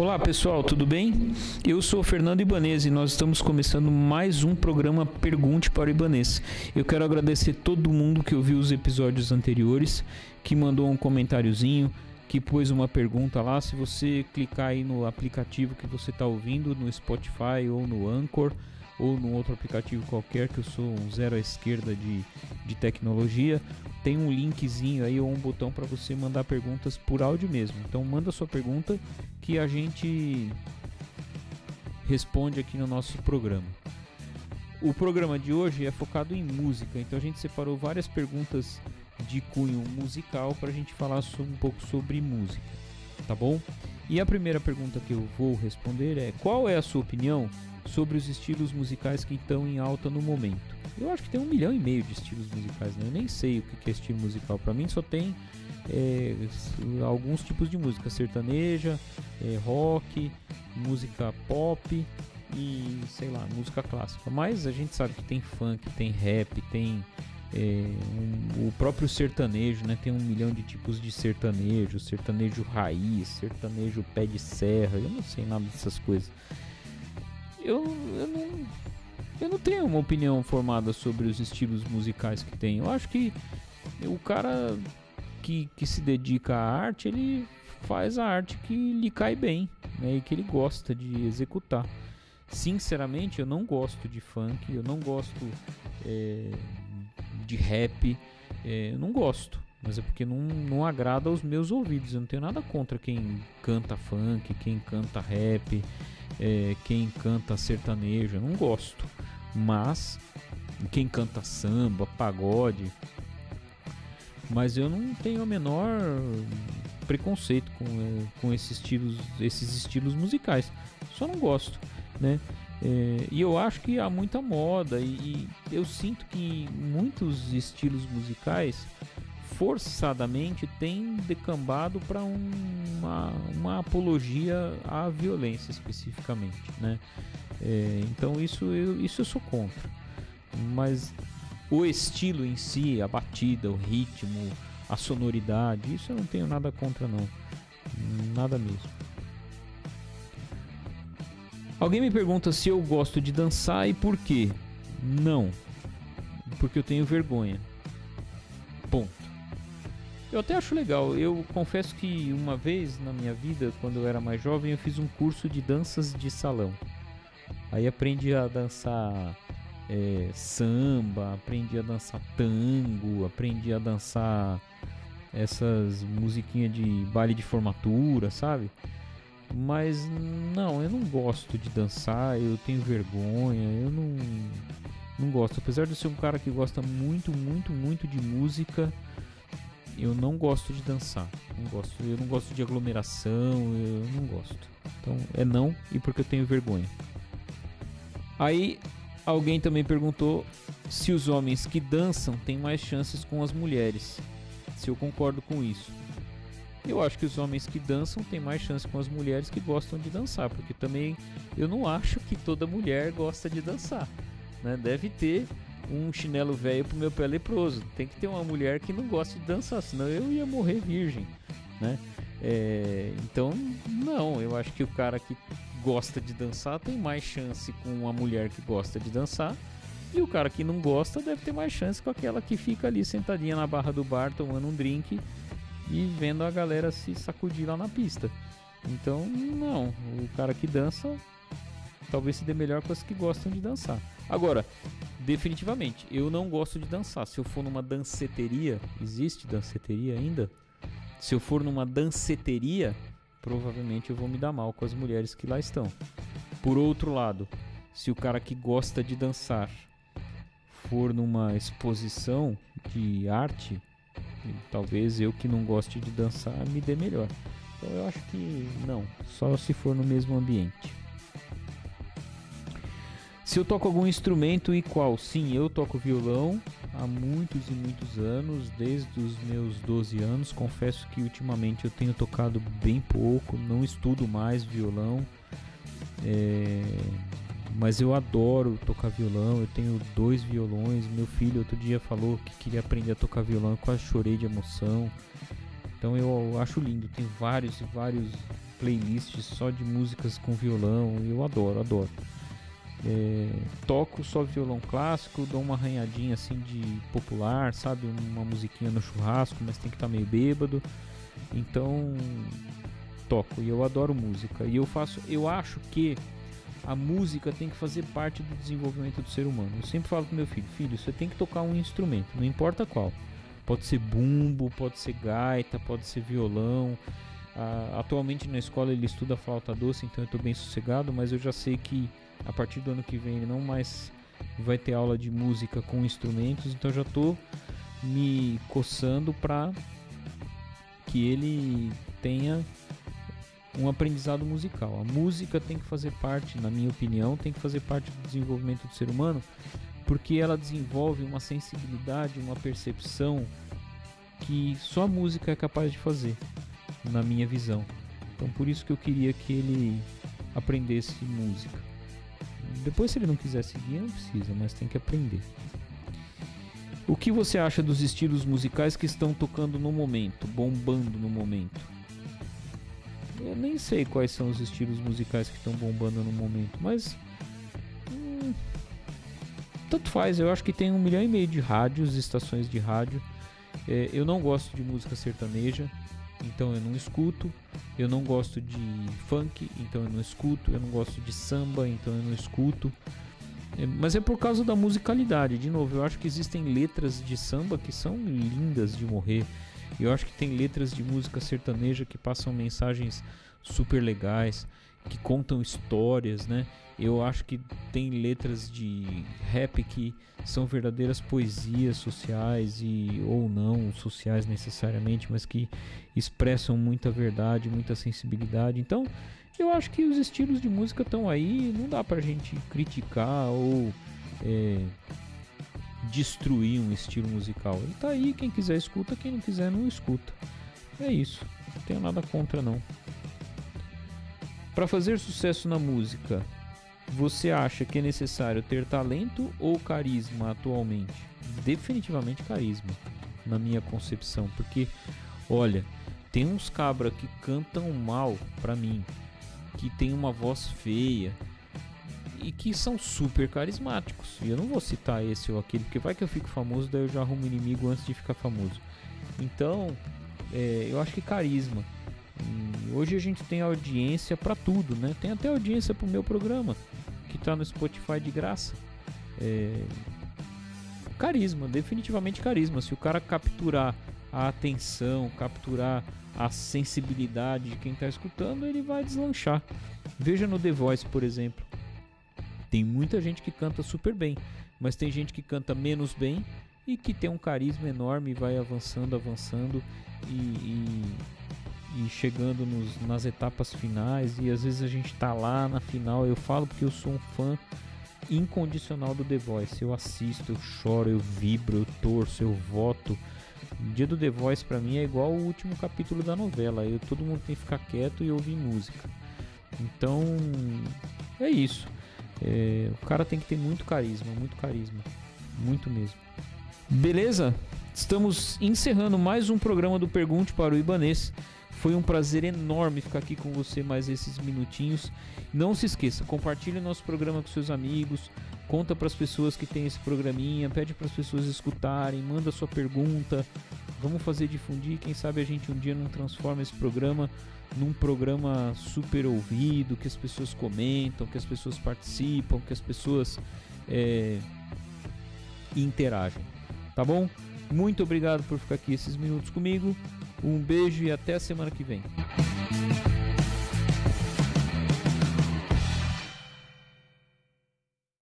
Olá pessoal, tudo bem? Eu sou o Fernando Ibanez e nós estamos começando mais um programa Pergunte para o Ibanez. Eu quero agradecer todo mundo que ouviu os episódios anteriores, que mandou um comentáriozinho, que pôs uma pergunta lá. Se você clicar aí no aplicativo que você está ouvindo, no Spotify ou no Anchor ou num outro aplicativo qualquer, que eu sou um zero à esquerda de, de tecnologia, tem um linkzinho aí ou um botão para você mandar perguntas por áudio mesmo. Então manda sua pergunta que a gente responde aqui no nosso programa. O programa de hoje é focado em música, então a gente separou várias perguntas de cunho musical para a gente falar um pouco sobre música, tá bom? E a primeira pergunta que eu vou responder é: qual é a sua opinião sobre os estilos musicais que estão em alta no momento? Eu acho que tem um milhão e meio de estilos musicais, né? Eu nem sei o que é estilo musical. Para mim só tem é, alguns tipos de música: sertaneja, é, rock, música pop e sei lá, música clássica. Mas a gente sabe que tem funk, tem rap, tem é, um, o próprio sertanejo, né? Tem um milhão de tipos de sertanejo, sertanejo raiz, sertanejo pé de serra. Eu não sei nada dessas coisas. Eu, eu não eu não tenho uma opinião formada sobre os estilos musicais que tem. Eu acho que o cara que, que se dedica à arte, ele faz a arte que lhe cai bem né, e que ele gosta de executar. Sinceramente, eu não gosto de funk, eu não gosto é, de rap, é, eu não gosto. Mas é porque não, não agrada aos meus ouvidos. Eu não tenho nada contra quem canta funk, quem canta rap, é, quem canta sertanejo. Eu não gosto mas quem canta samba, pagode, mas eu não tenho o menor preconceito com, é, com esses estilos, esses estilos musicais. Só não gosto, né? É, e eu acho que há muita moda e, e eu sinto que muitos estilos musicais forçadamente têm decambado para um, uma, uma apologia à violência especificamente, né? É, então isso eu, isso eu sou contra. Mas o estilo em si, a batida, o ritmo, a sonoridade, isso eu não tenho nada contra não. Nada mesmo. Alguém me pergunta se eu gosto de dançar e por quê? Não. Porque eu tenho vergonha. Ponto. Eu até acho legal. Eu confesso que uma vez na minha vida, quando eu era mais jovem, eu fiz um curso de danças de salão. Aí aprendi a dançar é, samba, aprendi a dançar tango, aprendi a dançar essas musiquinhas de baile de formatura, sabe? Mas não, eu não gosto de dançar, eu tenho vergonha, eu não, não gosto. Apesar de ser um cara que gosta muito, muito, muito de música, eu não gosto de dançar. Não gosto, eu não gosto de aglomeração, eu não gosto. Então é não e porque eu tenho vergonha. Aí alguém também perguntou se os homens que dançam têm mais chances com as mulheres. Se eu concordo com isso. Eu acho que os homens que dançam têm mais chance com as mulheres que gostam de dançar, porque também eu não acho que toda mulher gosta de dançar. Né? Deve ter um chinelo velho pro meu pé leproso. Tem que ter uma mulher que não gosta de dançar, senão eu ia morrer virgem, né? É, então, não, eu acho que o cara que gosta de dançar tem mais chance com uma mulher que gosta de dançar. E o cara que não gosta deve ter mais chance com aquela que fica ali sentadinha na barra do bar tomando um drink e vendo a galera se sacudir lá na pista. Então, não, o cara que dança talvez se dê melhor com as que gostam de dançar. Agora, definitivamente, eu não gosto de dançar. Se eu for numa danceteria, existe danceteria ainda? Se eu for numa danceteria, provavelmente eu vou me dar mal com as mulheres que lá estão. Por outro lado, se o cara que gosta de dançar for numa exposição de arte, talvez eu que não goste de dançar me dê melhor. Então eu acho que não, só se for no mesmo ambiente. Se eu toco algum instrumento e qual? Sim, eu toco violão há muitos e muitos anos, desde os meus 12 anos. Confesso que ultimamente eu tenho tocado bem pouco, não estudo mais violão. É... Mas eu adoro tocar violão, eu tenho dois violões. Meu filho outro dia falou que queria aprender a tocar violão, eu quase chorei de emoção. Então eu acho lindo, tem vários e vários playlists só de músicas com violão. Eu adoro, adoro. É, toco só violão clássico, dou uma arranhadinha assim de popular, sabe? Uma musiquinha no churrasco, mas tem que estar tá meio bêbado. Então toco e eu adoro música. E eu faço, eu acho que a música tem que fazer parte do desenvolvimento do ser humano. Eu sempre falo pro meu filho, filho, você tem que tocar um instrumento, não importa qual. Pode ser bumbo, pode ser gaita, pode ser violão. Uh, atualmente na escola ele estuda flauta doce, então eu estou bem sossegado, mas eu já sei que a partir do ano que vem ele não mais vai ter aula de música com instrumentos, então já estou me coçando para que ele tenha um aprendizado musical. A música tem que fazer parte, na minha opinião, tem que fazer parte do desenvolvimento do ser humano, porque ela desenvolve uma sensibilidade, uma percepção que só a música é capaz de fazer, na minha visão. Então por isso que eu queria que ele aprendesse música. Depois se ele não quiser seguir, não precisa, mas tem que aprender. O que você acha dos estilos musicais que estão tocando no momento, bombando no momento? Eu nem sei quais são os estilos musicais que estão bombando no momento, mas. Hum, tanto faz, eu acho que tem um milhão e meio de rádios, estações de rádio. É, eu não gosto de música sertaneja, então eu não escuto. Eu não gosto de funk, então eu não escuto. Eu não gosto de samba, então eu não escuto. É, mas é por causa da musicalidade. De novo, eu acho que existem letras de samba que são lindas de morrer. Eu acho que tem letras de música sertaneja que passam mensagens super legais, que contam histórias, né? Eu acho que tem letras de rap que são verdadeiras poesias sociais e ou não sociais necessariamente, mas que expressam muita verdade, muita sensibilidade. Então, eu acho que os estilos de música estão aí, não dá pra gente criticar ou é, destruir um estilo musical. Ele tá aí, quem quiser escuta, quem não quiser não escuta. É isso, não tenho nada contra não. Para fazer sucesso na música, você acha que é necessário ter talento ou carisma atualmente? Definitivamente carisma, na minha concepção, porque olha, tem uns cabra que cantam mal para mim, que tem uma voz feia, e que são super carismáticos. E eu não vou citar esse ou aquele, porque vai que eu fico famoso, daí eu já arrumo inimigo antes de ficar famoso. Então, é, eu acho que carisma. E hoje a gente tem audiência para tudo, né? Tem até audiência pro meu programa, que tá no Spotify de graça. É... Carisma, definitivamente carisma. Se o cara capturar a atenção, capturar a sensibilidade de quem está escutando, ele vai deslanchar. Veja no The Voice, por exemplo. Tem muita gente que canta super bem, mas tem gente que canta menos bem e que tem um carisma enorme e vai avançando, avançando e, e, e chegando nos, nas etapas finais. E às vezes a gente tá lá na final. Eu falo porque eu sou um fã incondicional do The Voice. Eu assisto, eu choro, eu vibro, eu torço, eu voto. O dia do The Voice para mim é igual o último capítulo da novela. Eu, todo mundo tem que ficar quieto e ouvir música. Então é isso. É, o cara tem que ter muito carisma, muito carisma. Muito mesmo. Beleza? Estamos encerrando mais um programa do Pergunte para o Ibanês. Foi um prazer enorme ficar aqui com você mais esses minutinhos. Não se esqueça, compartilhe nosso programa com seus amigos, conta para as pessoas que tem esse programinha, pede para as pessoas escutarem, manda sua pergunta. Vamos fazer difundir, quem sabe a gente um dia não transforma esse programa num programa super ouvido, que as pessoas comentam, que as pessoas participam, que as pessoas é, interagem. Tá bom? Muito obrigado por ficar aqui esses minutos comigo. Um beijo e até a semana que vem.